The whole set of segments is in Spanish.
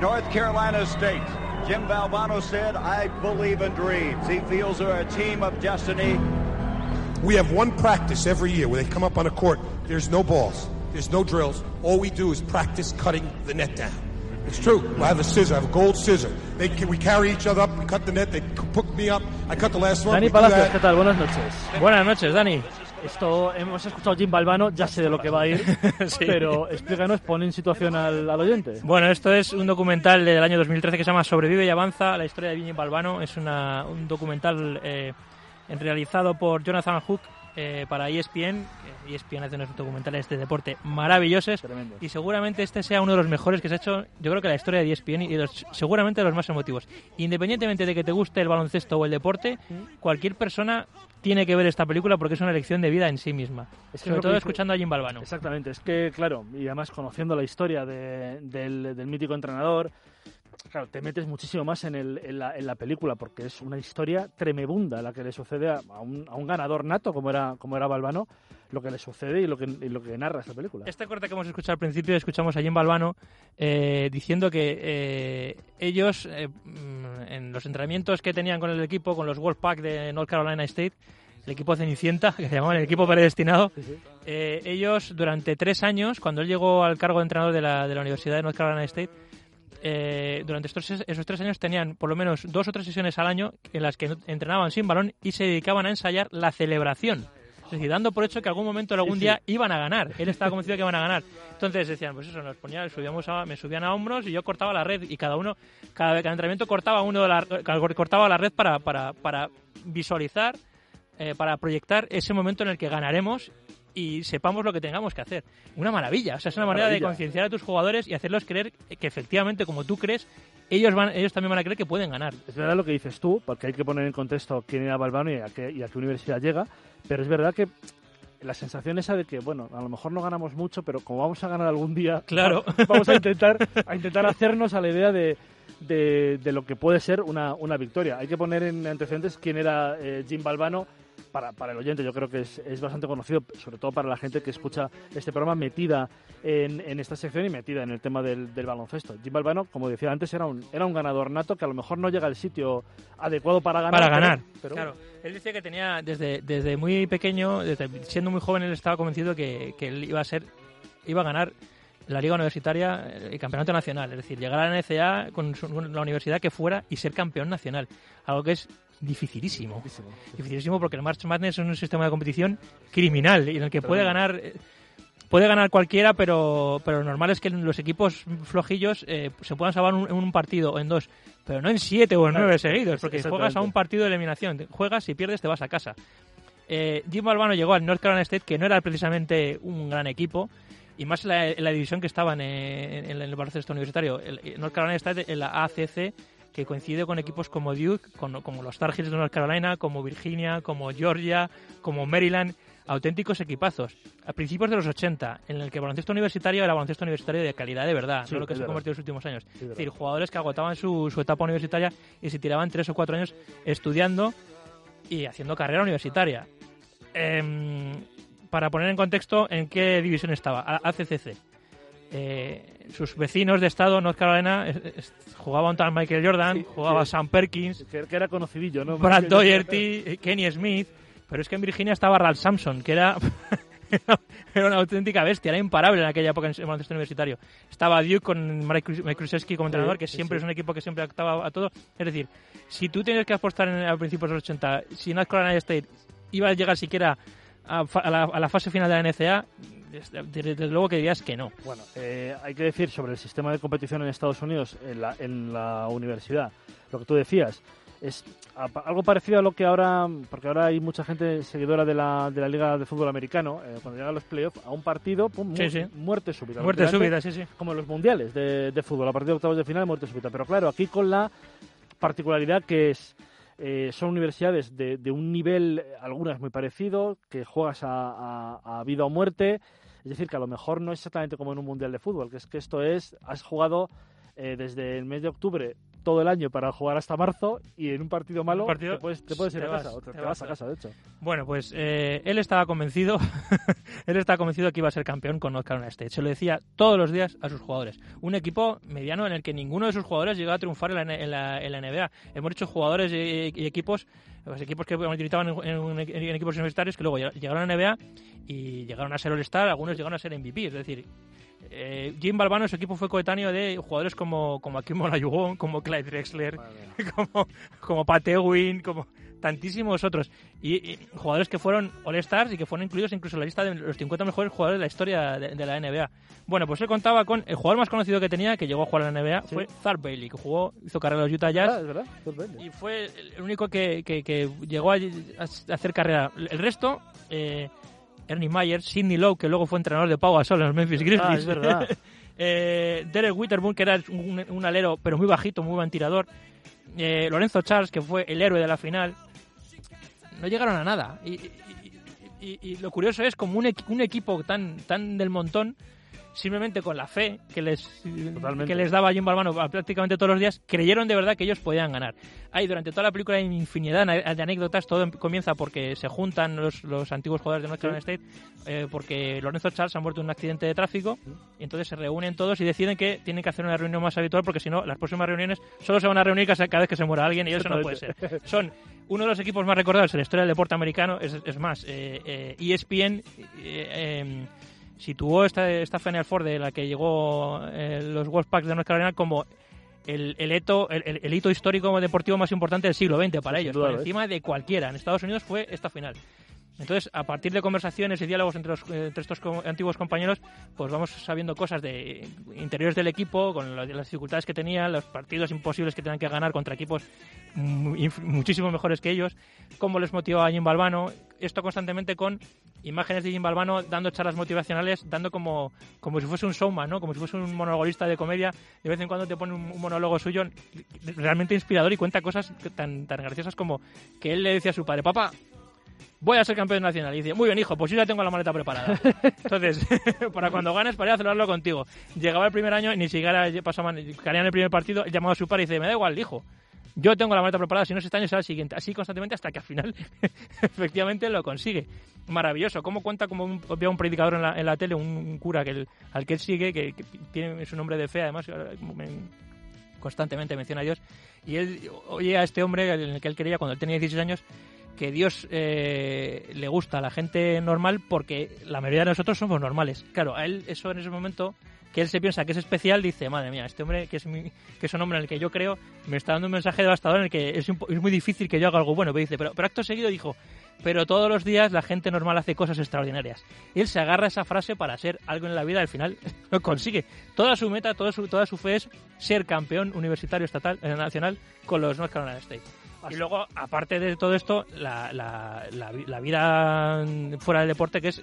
North Carolina State. Jim Valvano said, I believe in dreams. He feels they're a team of destiny. We have one practice every year where they come up on a court. There's no balls. There's no drills. All we do is practice cutting the net down. It's true. I have a scissor. I have a gold scissor. They, we carry each other up. We cut the net. They hook me up. I cut the last one. Dani Palacios, ¿qué tal? Buenas noches. Buenas noches, Dani. Esto hemos escuchado Jim Balbano, ya sé de lo que va a ir, Sí. pero explícanos, pon en situación al, al oyente. Bueno, esto es un documental del año 2013 que se llama Sobrevive y avanza, la historia de Jimmy Balbano. Es una- un documental eh, realizado por Jonathan Hook eh, para ESPN. ESPN hace unos documentales de deporte maravillosos. Tremendo. Y seguramente este sea uno de los mejores que se ha hecho, yo creo que la historia de ESPN y los- seguramente de los más emotivos. Independientemente de que te guste el baloncesto o el deporte, cualquier persona tiene que ver esta película porque es una lección de vida en sí misma. Es que Sobre todo que escuchando a Jim Balbano. Exactamente, es que, claro, y además conociendo la historia de- del, del mítico entrenador, claro, te metes muchísimo más en, el- en la, en la película, porque es una historia tremebunda la que le sucede a, a un, a un ganador nato como era, como era Balbano, lo que le sucede y lo que, y lo que narra esta película. Este corte que hemos escuchado al principio, escuchamos a Jim Balbano eh, diciendo que eh, ellos, eh, mm, en los entrenamientos que tenían con el equipo, con los Wolfpack de North Carolina State, el equipo Cenicienta, que se llamaban el equipo predestinado, Sí, sí. eh, ellos durante tres años, cuando él llegó al cargo de entrenador de la, de la Universidad de North Carolina State, eh, durante estos, esos tres años tenían por lo menos dos o tres sesiones al año en las que entrenaban sin balón y se dedicaban a ensayar la celebración. Es decir, dando por hecho que algún momento, algún sí. día iban a ganar. Él estaba convencido de que iban a ganar. Entonces decían, pues eso, nos ponía, subíamos a- me subían a hombros y yo cortaba la red y cada uno, cada, cada entrenamiento cortaba uno de la, cortaba la red para, para, para visualizar, eh, para proyectar ese momento en el que ganaremos y sepamos lo que tengamos que hacer. Una maravilla, o sea, es una, Una manera de maravilla. concienciar a tus jugadores y hacerlos creer que efectivamente, como tú crees, ellos van, ellos también van a creer que pueden ganar. Es verdad lo que dices tú, porque hay que poner en contexto quién era Balbano y a qué, y a qué universidad llega, pero es verdad que la sensación esa de que, bueno, a lo mejor no ganamos mucho, pero como vamos a ganar algún día, Claro. vamos a intentar, a intentar hacernos a la idea de, de, de lo que puede ser una, una victoria. Hay que poner en antecedentes quién era eh, Jim Balbano. Para, para el oyente yo creo que es, es bastante conocido, sobre todo para la gente que escucha este programa metida en, en esta sección y metida en el tema del, del baloncesto. Jim Balbano, como decía antes, era un, era un ganador nato que a lo mejor no llega al sitio adecuado para ganar. para pero- ganar. pero claro. Él dice que tenía, desde, desde muy pequeño, desde siendo muy joven, él estaba convencido que, que él iba a ser, iba a ganar la Liga Universitaria, el Campeonato Nacional. Es decir, llegar a la NCA con, su- con la universidad que fuera y ser campeón nacional. Algo que es dificilísimo. Dificilísimo porque el March Madness es un sistema de competición criminal y en el que puede ganar eh, puede ganar cualquiera, pero, pero lo normal es que los equipos flojillos eh, se puedan salvar un- en un partido o en dos, pero no en siete o en Claro, nueve seguidos, porque juegas a un partido de eliminación, juegas y pierdes te vas a casa. Eh, Jim Balbano llegó al North Carolina State, que no era precisamente un gran equipo, y más en la, en la división que estaban en, en el baloncesto universitario. El North Carolina State en la ACC, que coincide con equipos como Duke, con- como los Tar Heels de North Carolina, como Virginia, como Georgia, como Maryland, auténticos equipazos. A principios de los 80, en el que el baloncesto universitario era baloncesto universitario de calidad de verdad, Sí, no lo que se ha convertido en los últimos años. es decir, jugadores que agotaban su, su etapa universitaria y se tiraban tres o cuatro años estudiando y haciendo carrera universitaria. Em, para poner en contexto en qué división estaba, ACCC. Eh, sus vecinos de estado, North Carolina, es- es- jugaba un tal Michael Jordan, Sí, jugaba sí. Sam Perkins, Que, que era conocidillo, ¿no? Brad Doherty, Kenny Smith, pero es que en Virginia estaba Ralph Sampson, que era, era una auténtica bestia, era imparable en aquella época en el baloncesto universitario. Estaba Duke con Mike Krzyzewski como entrenador, que siempre sí. es un equipo que siempre actaba a todo. Es decir, si tú tienes que apostar en, a principios de los 80, si North Carolina State iba a llegar siquiera a, a la, a la fase final de la NCA, desde, luego que dirías que no. Bueno, eh, hay que decir sobre el sistema de competición en Estados Unidos, en la, en la universidad, lo que tú decías, es algo parecido a lo que ahora, porque ahora hay mucha gente seguidora de la, de la Liga de Fútbol Americano, eh, cuando llegan los playoffs, a un partido, pum, mu- Sí, sí. muerte súbita. Muerte súbita, sí, sí. Como en los mundiales de, de fútbol, a partir de octavos de final, muerte súbita. Pero claro, aquí con la particularidad que es eh, son universidades de, de un nivel, algunas muy parecido, que juegas a, a- a vida o muerte. Es decir, que a lo mejor no es exactamente como en un mundial de fútbol, que es que esto es, has jugado eh, desde el mes de octubre todo el año para jugar hasta marzo y en un partido malo Un partido, te puedes, te puedes ir te a vas, casa. o te, vas vas a casa, de hecho. Bueno, pues eh, él estaba convencido, él estaba convencido que iba a ser campeón con North Carolina State. Se lo decía todos los días a sus jugadores. Un equipo mediano en el que ninguno de sus jugadores llegó a triunfar en la, en la- en la NBA. Hemos hecho jugadores y, y equipos, los equipos que militaban en, en- equipos universitarios que luego lleg- llegaron a la NBA y llegaron a ser All-Star, algunos llegaron a ser MVP. Es decir, eh, Jim Balbano, su equipo fue coetáneo de jugadores como, como Akim Olajuwon, como Clyde Drexler, como, como Pat Ewing, como tantísimos otros. Y, y jugadores que fueron All-Stars y que fueron incluidos incluso en la lista de los 50 mejores jugadores de la historia de, de la NBA. Bueno, pues él contaba con el jugador más conocido que tenía, que llegó a jugar en la NBA, Sí. fue Thad Bailey, que jugó, hizo carrera en los Utah Jazz Ah, es verdad. Y fue el único que, que- que llegó a, a hacer carrera. El resto, eh, Ernie Myers, Sidney Lowe, que luego fue entrenador de Pau Gasol en los Memphis Grizzlies. Ah, es verdad. eh, Derek Witterburn, que era un, un alero, pero muy bajito, muy buen tirador. Eh, Lorenzo Charles, que fue el héroe de la final. No llegaron a nada. Y, y- y- y lo curioso es como un, equi- un equipo tan, tan del montón, simplemente con la fe que les, Totalmente. que les daba Jim Balbano prácticamente todos los días, creyeron de verdad que ellos podían ganar. Hay durante toda la película hay infinidad de anécdotas. Todo em- comienza porque se juntan los, los antiguos jugadores de North Carolina State, eh, porque Lorenzo Charles ha muerto en un accidente de tráfico, y entonces se reúnen todos y deciden que tienen que hacer una reunión más habitual, porque si no, las próximas reuniones solo se van a reunir cada cada vez que se muera alguien, y eso no puede ser. Son uno de los equipos más recordados en la historia del deporte americano. Es, es más, eh, eh, ESPN eh, em, situó esta, esta Final Four de la que llegó eh, los Wolfpacks de North Carolina como el, el, hito, el, hito histórico deportivo más importante del siglo XX para ellos, por encima de cualquiera. En Estados Unidos fue esta final. Entonces, a partir de conversaciones y diálogos entre, los- eh, entre estos co- antiguos compañeros, pues vamos sabiendo cosas de interiores del equipo, con lo- las dificultades que tenían, los partidos imposibles que tenían que ganar contra equipos muchísimo mejores que ellos, cómo les motivaba a Jim Balbano, esto constantemente con imágenes de Jim Balbano dando charlas motivacionales, dando como, como si fuese un showman, ¿no? como si fuese un monologuista de comedia, de vez en cuando te pone un, un monólogo suyo realmente inspirador y cuenta cosas tan, tan graciosas como que él le decía a su padre, papá, voy a ser campeón nacional. Y dice, muy bien, hijo, pues yo ya tengo la maleta preparada. Entonces, para cuando ganes, para ir a celebrarlo contigo. Llegaba el primer año y ni siquiera pasaban, caían el primer partido, llamaba a su padre y dice, me da igual, hijo. Yo tengo la maleta preparada, si no es este año será el siguiente. Así constantemente hasta que al final efectivamente lo consigue. Maravilloso. ¿Cómo cuenta como un, un predicador en la, en la tele, un, un cura que al que él sigue, que, que tiene su nombre de fe, además constantemente menciona a Dios. Y él oye a este hombre en el que él creía cuando él tenía 16 años que Dios eh, le gusta a la gente normal porque la mayoría de nosotros somos normales. Claro, a él eso en ese momento que él se piensa que es especial, dice, madre mía, este hombre que es, mi- que es un hombre en el que yo creo, me está dando un mensaje devastador en el que es, muy difícil que yo haga algo bueno. Pero dice, pero, pero acto seguido dijo, pero todos los días la gente normal hace cosas extraordinarias. Y él se agarra a esa frase para ser algo en la vida, al final lo consigue. Toda su meta, toda su, toda su fe es ser campeón universitario estatal, eh, nacional con los North Carolina State. Y luego, aparte de todo esto, la, la, la, la vida fuera del deporte, que es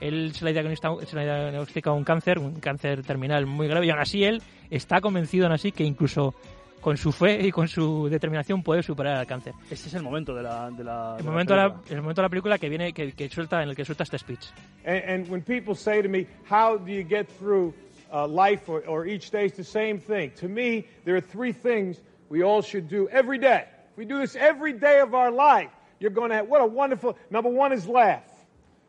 él se le, se le diagnostica un cáncer, un cáncer terminal muy grave, y aún así él está convencido aún así que incluso con su fe y con su determinación puede superar al cáncer. Este es el momento de la. De la El de momento, de la, película. el momento de la película que viene, que, que suelta, en el que suelta este speech. And, and when people say to me, How do you get through uh, life or, or each day? It's the same thing. To me, there are three things we all should do every day. If we do this every day of our life, you're going to have what a wonderful. Number one is laugh.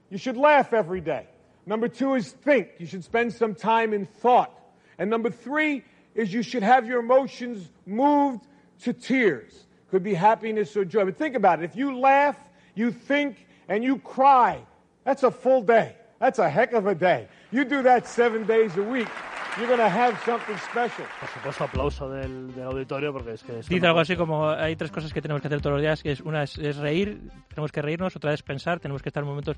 You should laugh every day. Number two is think. You should spend some time in thought. And number three is you should have your emotions moved to tears. Could be happiness or joy. But think about it. If you laugh, you think, and you cry, that's a full day. That's a heck of a day. You do that seven days a week, you're going to have something special. Por supuesto, aplauso del, del auditorio porque es que. esto Dice algo así como hay tres cosas que tenemos que hacer todos los días, que es una es, es reír, tenemos que reírnos, otra es pensar, tenemos que estar en momentos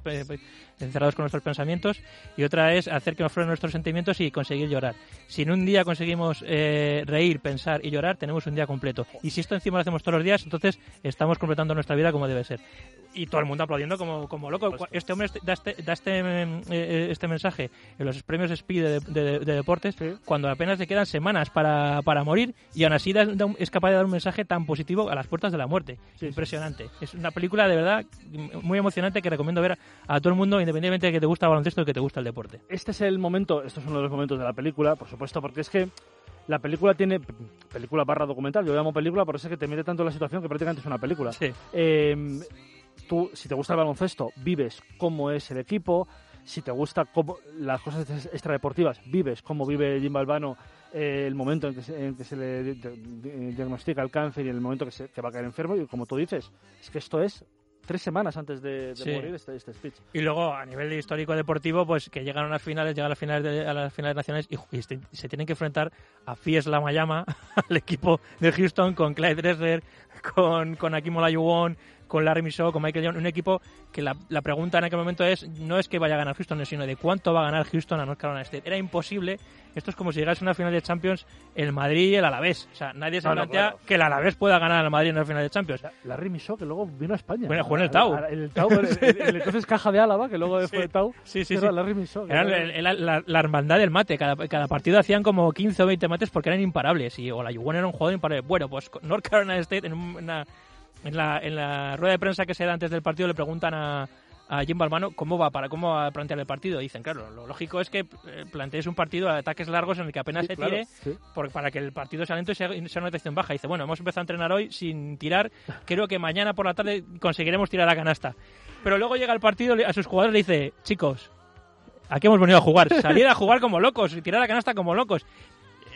encerrados con nuestros pensamientos y otra es hacer que nos fluyan nuestros sentimientos y conseguir llorar. Si en un día conseguimos eh, reír, pensar y llorar, tenemos un día completo. Y si esto encima lo hacemos todos los días, entonces estamos completando nuestra vida como debe ser. Y todo el mundo aplaudiendo como, como loco. Este hombre da este, da este, mm, eh, este mensaje en los premios Speed de, de- de deportes cuando apenas le quedan semanas para, para morir y aún así da- da un- es capaz de dar un mensaje tan positivo a las puertas de la muerte. Impresionante. Es una película de verdad muy emocionante que recomiendo ver a todo el mundo, independientemente de que te gusta el baloncesto o que te gusta el deporte. Este es el momento, esto es uno de los momentos de la película, por supuesto, porque es que La película tiene, película barra documental, yo llamo película, por eso es que te mete tanto en la situación que prácticamente es una película. Sí. Eh, tú, si te gusta el baloncesto, vives cómo es el equipo, si te gusta cómo, las cosas extradeportivas, vives cómo vive Jim Balbano eh, el momento en que se, en que se le di- di- diagnostica el cáncer y el momento que, se, que va a caer enfermo, y como tú dices, es que esto es tres semanas antes de, de Sí. morir este, este speech. Y luego, a nivel de histórico deportivo, pues que llegan a las finales, llegan a las finales, de- a las finales nacionales y, y se tienen que enfrentar a Fies Lamayama, al equipo de Houston, con Clyde Dressler, con, con Akim Olajuwon, con Larry Miso, con Michael Young, un equipo que la, la pregunta en aquel momento es, no es que vaya a ganar Houston, sino de cuánto va a ganar Houston a North Carolina State. Era imposible, esto es como si llegase a una final de Champions el Madrid y el Alavés. O sea, nadie se No, no, plantea claro. que el Alavés pueda ganar al Madrid en la final de Champions. Larry Michaud, que luego vino a España. Bueno, jugó en el Tau. El, Tau, el- el- el entonces Caja de Álava, que luego fue el Tau. Sí, sí, era sí. Larry Michaud. Era era- el- el- la, la hermandad del mate. Cada, cada partido hacían como 15 o 20 mates porque eran imparables. Y Olajuwon era un jugador imparable. Bueno, pues North Carolina State, en, un- una- en la, en la rueda de prensa que se da antes del partido, le preguntan a, a Jim Balmano cómo va para cómo va a plantear el partido. Dicen, claro, lo lógico es que eh, plantees un partido de ataques largos en el que apenas Sí, se claro, tire sí. por- para que el partido sea lento y sea, una detección baja. Dice, bueno, hemos empezado a entrenar hoy sin tirar. Creo que mañana por la tarde conseguiremos tirar a canasta. Pero luego llega el partido, a sus jugadores le dice, chicos, aquí hemos venido a jugar. Salir a jugar como locos y tirar a canasta como locos.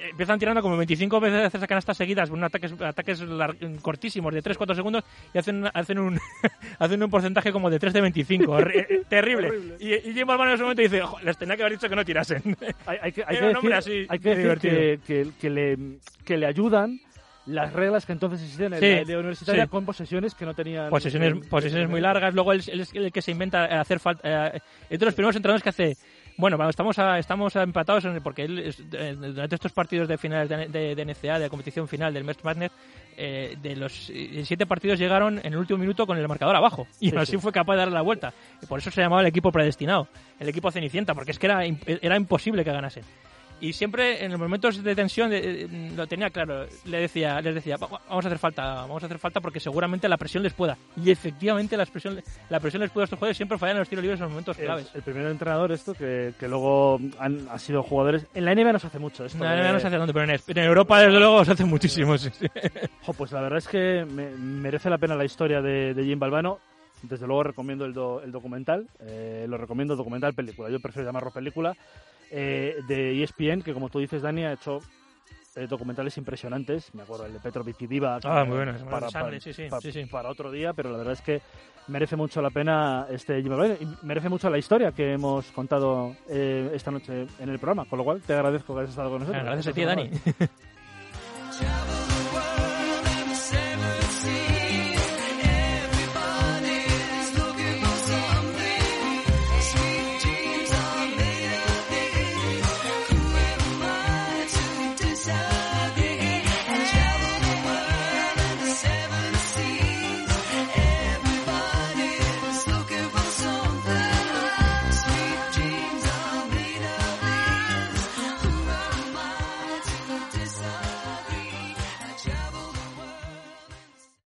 Eh, Empiezan tirando como 25 veces a canastas seguidas, un ataques, ataques lar- cortísimos de 3-4 segundos y hacen, hacen, un, hacen un porcentaje como de 3 de 25. Horri- eh, terrible. Y, y Jim Balbano en ese momento dice, "Jo, les tenía que haber dicho que no tirasen. Hay, hay que, hay que decir, así hay que, de decir que, divertido. que- que le, que le ayudan las reglas que entonces existían en Sí, la idea universitaria sí. con posesiones que no tenían. posesiones, posesiones muy largas. Luego él, él es el que se inventa hacer falta. Eh, de los primeros entrenadores que hace. Bueno, vamos, estamos, a- estamos empatados en- porque él es- eh, durante estos partidos de finales de, de- de NCAA, de la competición final del Merch Madness, eh, de los eh, siete partidos llegaron en el último minuto con el marcador abajo. Y Sí, así sí. fue capaz de darle la vuelta. Y por eso se llamaba el equipo predestinado, el equipo Cenicienta, porque es que era, era imposible que ganasen. Y siempre en los momentos de tensión de- eh, lo tenía claro. Le decía, les decía, "Va- vamos a hacer falta, vamos a hacer falta porque seguramente la presión les pueda. Y efectivamente la presión, la presión les puede a estos jugadores. Siempre fallan en los tiros libres en los momentos Es claves. el primer entrenador esto que, que luego han, han sido jugadores. En la NBA no se hace mucho esto. No, de- no, no sé hacia dónde, pero en, en Europa desde luego se hace muchísimo. sí, sí. Pues la verdad es que me- merece la pena la historia de, de Jim Balbano. Desde luego recomiendo el, do- el documental. eh, lo recomiendo documental película. Yo prefiero llamarlo película. Eh, de ESPN, que como tú dices, Dani, ha hecho eh, documentales impresionantes. Me acuerdo el de Petrovic y Divac, Ah, muy bueno, para, sangre, para- sí, sí, pa- sí, para otro día, pero la verdad es que merece mucho la pena este y merece mucho la historia que hemos contado eh, esta noche en el programa. Con lo cual, te agradezco que hayas estado con nosotros. Gracias a ti, Dani.